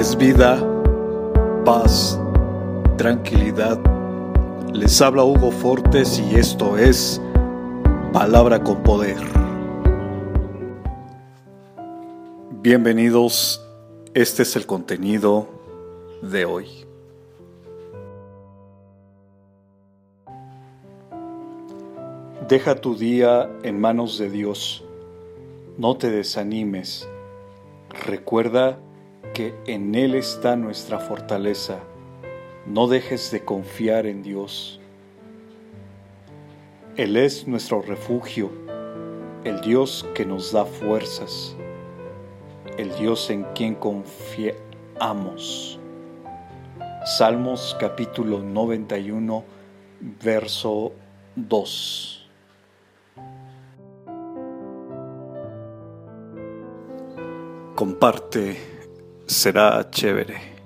es vida, paz, tranquilidad. Les habla Hugo Fortes y esto es Palabra con Poder. Bienvenidos, este es el contenido de hoy. Deja tu día en manos de Dios. No te desanimes. Recuerda en Él está nuestra fortaleza. No dejes de confiar en Dios. Él es nuestro refugio, el Dios que nos da fuerzas, el Dios en quien confiamos. Salmos capítulo 91, verso 2. Comparte, será chévere.